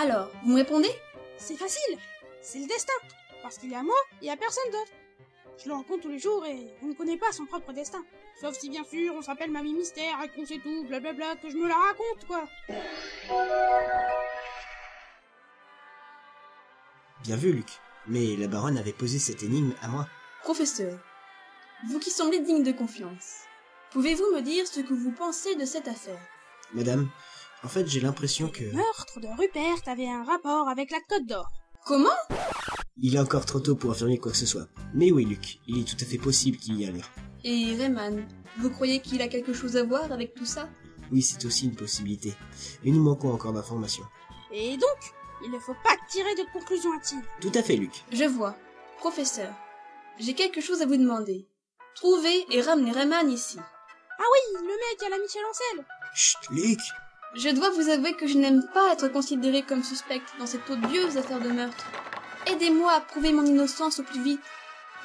Alors, vous me répondez? C'est facile. C'est le destin. Parce qu'il y a moi, il y a personne d'autre. Je le rencontre tous les jours et on ne connaît pas son propre destin. Sauf si bien sûr on s'appelle Mamie Mystère et qu'on sait tout, blablabla, que je me la raconte quoi. Bien vu, Luc. Mais la baronne avait posé cette énigme à moi. Professeur, vous qui semblez digne de confiance, pouvez-vous me dire ce que vous pensez de cette affaire? Madame, en fait, j'ai l'impression que... Le meurtre de Rupert avait un rapport avec la Côte d'Or. Comment? Il est encore trop tôt pour affirmer quoi que ce soit. Mais oui, Luc, il est tout à fait possible qu'il y ait un lien. Et Rayman, vous croyez qu'il a quelque chose à voir avec tout ça? Oui, c'est aussi une possibilité. Mais nous manquons encore d'informations. Et donc, il ne faut pas tirer de conclusions hâtives. Tout à fait, Luc. Je vois. Professeur, j'ai quelque chose à vous demander. Trouvez et ramenez Rayman ici. Ah oui, le mec à la Michel Ancel. Chut, Luc Je dois vous avouer que je n'aime pas être considérée comme suspecte dans cette odieuse affaire de meurtre. Aidez-moi à prouver mon innocence au plus vite.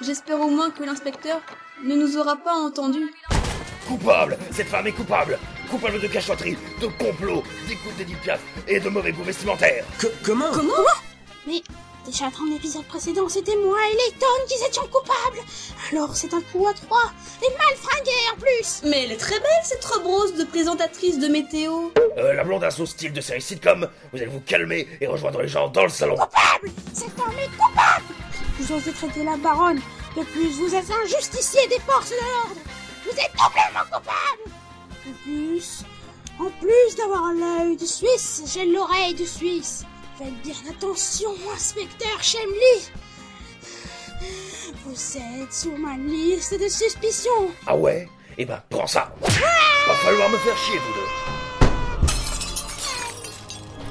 J'espère au moins que l'inspecteur ne nous aura pas entendus. Coupable Cette femme est coupable Coupable de cachotterie, de complot, d'écoute d'Edith Piaf et de mauvais goût vestimentaire Co- comment? Comment? Mais déjà dans l'épisode précédent, c'était moi et Layton qui étions coupables. Alors c'est un coup à trois. Et mal fringué en plus. Mais elle est très belle cette robe rose de présentatrice de météo. Euh, la blondasse au style de série sitcom, vous allez vous calmer et rejoindre les gens dans le salon. Coupable Cet homme est coupable Vous osez traiter la baronne. De plus, vous êtes un justicier des forces de l'ordre. Vous êtes doublement coupable De plus, en plus d'avoir l'œil de Suisse, j'ai l'oreille de Suisse. Faites bien attention, inspecteur Chemly. Vous êtes sur ma liste de suspicion. Ah ouais? Eh ben, prends ça. Va falloir me faire chier, vous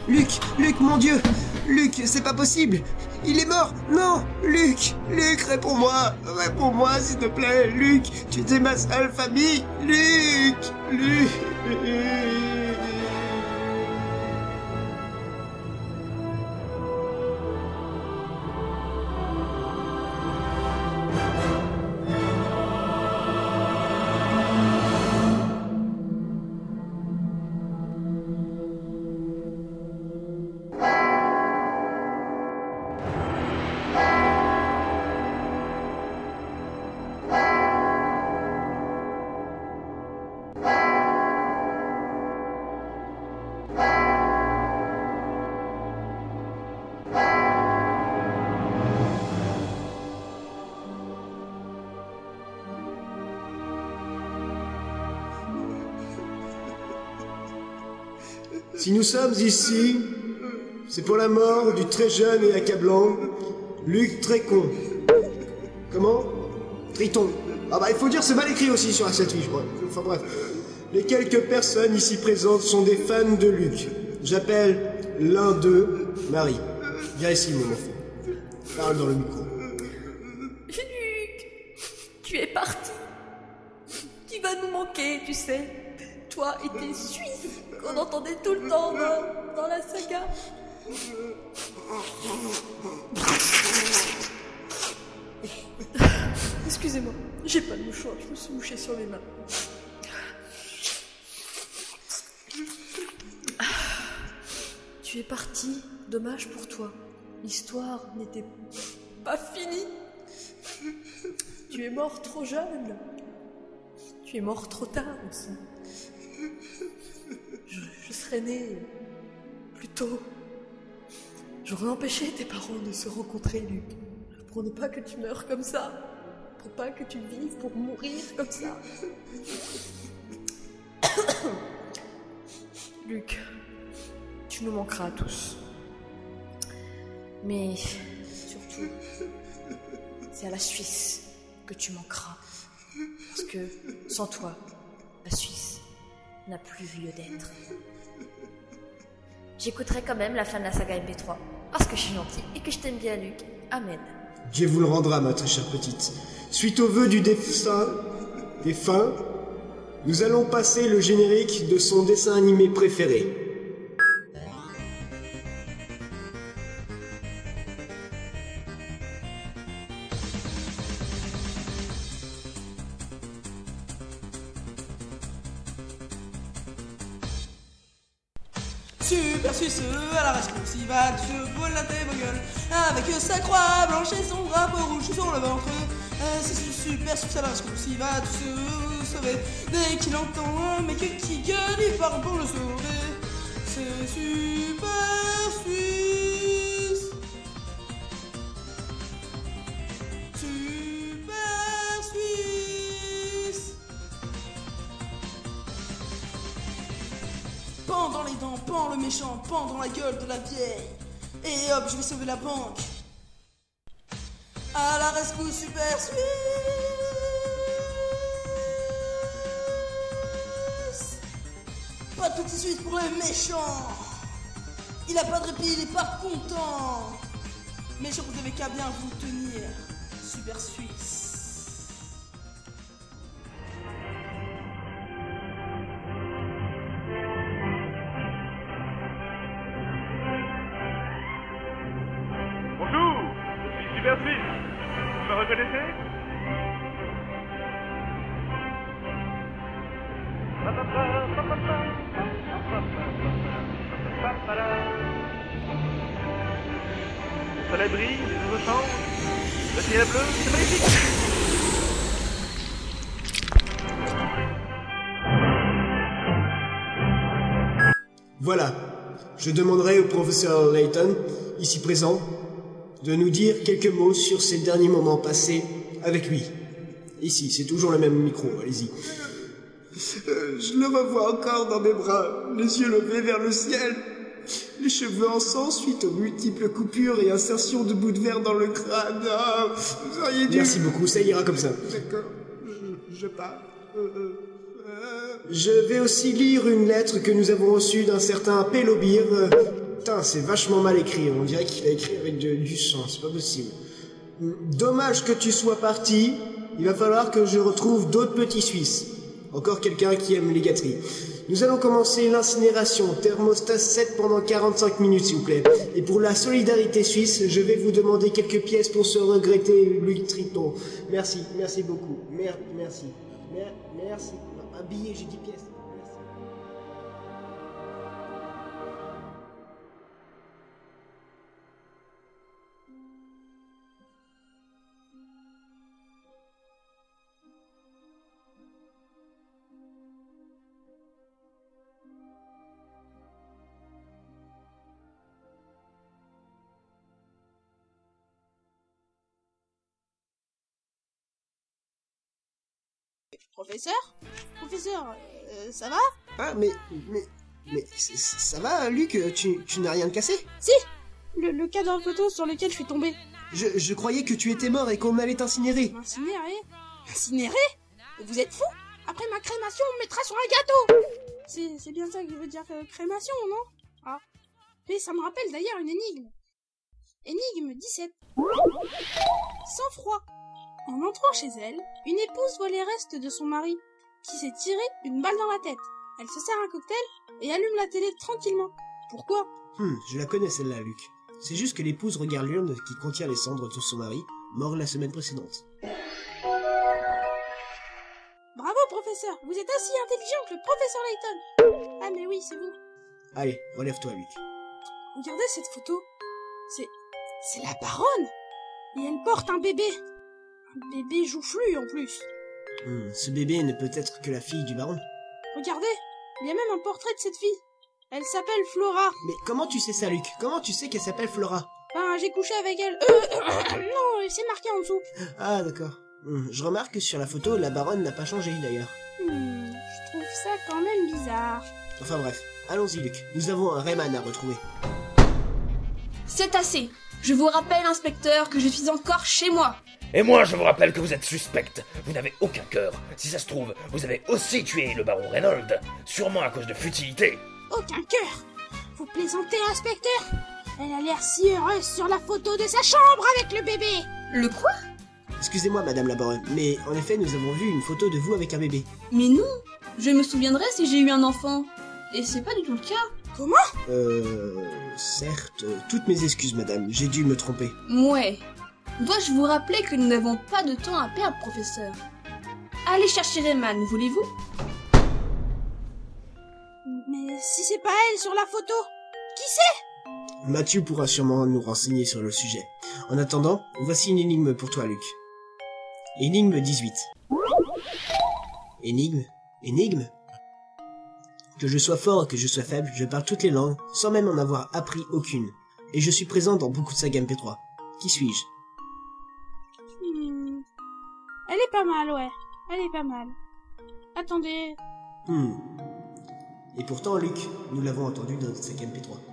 deux. Luc Luc, mon Dieu. Luc, c'est pas possible. Il est mort. Non Luc Luc, réponds-moi. Réponds-moi, s'il te plaît. Luc, tu étais ma seule famille. Luc Luc Si nous sommes ici, c'est pour la mort du très jeune et accablant Luc Trécon. Comment? Triton. Ah bah il faut dire c'est mal écrit aussi sur cette fiche, moi. Enfin bref. Les quelques personnes ici présentes sont des fans de Luc. J'appelle l'un d'eux Marie. Viens ici mon enfant. Parle dans le micro. Luc, tu es parti. Tu vas nous manquer, tu sais? Toi et tes Suisses qu'on entendait tout le temps dans, dans la saga. Excusez-moi, j'ai pas de mouchoir, je me suis mouché sur les mains. Tu es parti, dommage pour toi. L'histoire n'était pas finie. Tu es mort trop jeune. Tu es mort trop tard aussi. Plus tôt. J'aurais empêché tes parents de se rencontrer, Luc. Pour ne pas que tu meurs comme ça. Pour pas que tu vives pour mourir comme ça. Luc, tu nous manqueras tous. Mais surtout, c'est à la Suisse que tu manqueras. Parce que sans toi, la Suisse n'a plus lieu d'être. J'écouterai quand même la fin de la saga MP3 parce que je suis gentil et que je t'aime bien, Luc. Amen. Dieu vous le rendra, ma très chère petite. Suite au vœu du défunt, défunt, nous allons passer le générique de son dessin animé préféré. Super Suisse à la rescousse, il va se voler la tête vos gueules Avec sa croix blanche et son drapeau rouge sur le ventre. Euh, C'est ce super Suisse à la il va se sauver Dès qu'il entend un mec qui gueule, il part pour le sauver. C'est Super Suisse Pends dans les dents, pends le méchant, pends dans la gueule de la vieille. Et hop, je vais sauver la banque. À la rescousse, super Suisse Pas de petit Suisse pour le méchant Il a pas de répit, il est pas content Méchant, vous avez qu'à bien vous tenir. Super Suisse. Le soleil brille, bleu, c'est magnifique Voilà. Je demanderai au professeur Layton, ici présent, de nous dire quelques mots sur ces derniers moments passés avec lui. Ici, c'est toujours le même micro, allez-y. Euh, Je le revois encore dans mes bras, les yeux levés vers le ciel, les cheveux en sang suite aux multiples coupures et insertions de bouts de verre dans le crâne. Ah, vous auriez dû... Merci beaucoup, ça ira comme ça. D'accord, je, je pars. Euh, euh, Je vais aussi lire une lettre que nous avons reçue d'un certain Pélobir. Putain, c'est vachement mal écrit. On dirait qu'il a écrit avec de- du sang. C'est pas possible. Dommage que tu sois parti. Il va falloir que je retrouve d'autres petits Suisses. Encore quelqu'un qui aime les gâteries. Nous allons commencer l'incinération. Thermostat 7 pendant 45 minutes, s'il vous plaît. Et pour la solidarité suisse, je vais vous demander quelques pièces pour se regretter, Luc Triton. Merci, merci beaucoup. Mer- merci. Mer- merci. Billet, j'ai 10 pièces. Professeur Professeur, euh, ça va? Ah, mais, mais, mais, ça va, Luc Tu, tu n'as rien de cassé? Si le, le cadre photo sur lequel je suis tombé. je, je croyais que tu étais mort et qu'on allait t'incinérer. Incinéré Incinéré? Vous êtes fou? Après ma crémation, on me mettra sur un gâteau C'est bien ça qui veut dire euh, crémation, non? Ah. Et ça me rappelle d'ailleurs une énigme. Énigme 17. Sans froid. En entrant chez elle, une épouse voit les restes de son mari, qui s'est tiré une balle dans la tête. Elle se sert un cocktail et allume la télé tranquillement. Pourquoi? Hum, je la connais celle-là, Luc. C'est juste que l'épouse regarde l'urne qui contient les cendres de son mari, mort la semaine précédente. Bravo, professeur Vous êtes aussi intelligent que le professeur Layton Ah mais oui, c'est vous. Allez, relève-toi, Luc. Regardez cette photo. C'est... c'est la baronne Et elle porte un bébé. Bébé joufflu en plus. Hum, ce bébé ne peut être que la fille du baron. Regardez, il y a même un portrait de cette fille. Elle s'appelle Flora. Mais comment tu sais ça, Luc? Comment tu sais qu'elle s'appelle Flora? Ben, j'ai couché avec elle. Euh, non, c'est marqué en dessous. Ah, d'accord. Hum, je remarque que sur la photo, la baronne n'a pas changé, d'ailleurs. Hmm, je trouve ça quand même bizarre. Enfin bref, allons-y, Luc. Nous avons un Rayman à retrouver. C'est assez. Je vous rappelle, inspecteur, que je suis encore chez moi. Et moi, je vous rappelle que vous êtes suspecte. Vous n'avez aucun cœur. Si ça se trouve, vous avez aussi tué le baron Reynolds. Sûrement à cause de futilité. Aucun cœur. Vous plaisantez, inspecteur? Elle a l'air si heureuse sur la photo de sa chambre avec le bébé. Le quoi? Excusez-moi, madame la baronne, mais en effet, nous avons vu une photo de vous avec un bébé. Mais non Je me souviendrai si j'ai eu un enfant. Et c'est pas du tout le cas. Comment? Euh... Certes, toutes mes excuses, madame, j'ai dû me tromper. Ouais. Dois-je vous rappeler que nous n'avons pas de temps à perdre, professeur? Allez chercher Rayman, voulez-vous? Mais si c'est pas elle sur la photo Qui c'est? Mathieu pourra sûrement nous renseigner sur le sujet. En attendant, voici une énigme pour toi, Luc. Énigme 18. Énigme Énigme Que je sois fort, que je sois faible, je parle toutes les langues, sans même en avoir appris aucune. Et je suis présent dans beaucoup de sagas MP3. Qui suis-je? Pas mal, ouais. Elle est pas mal. Attendez. Hmm. Et pourtant, Luc, nous l'avons entendu dans notre saga MP3.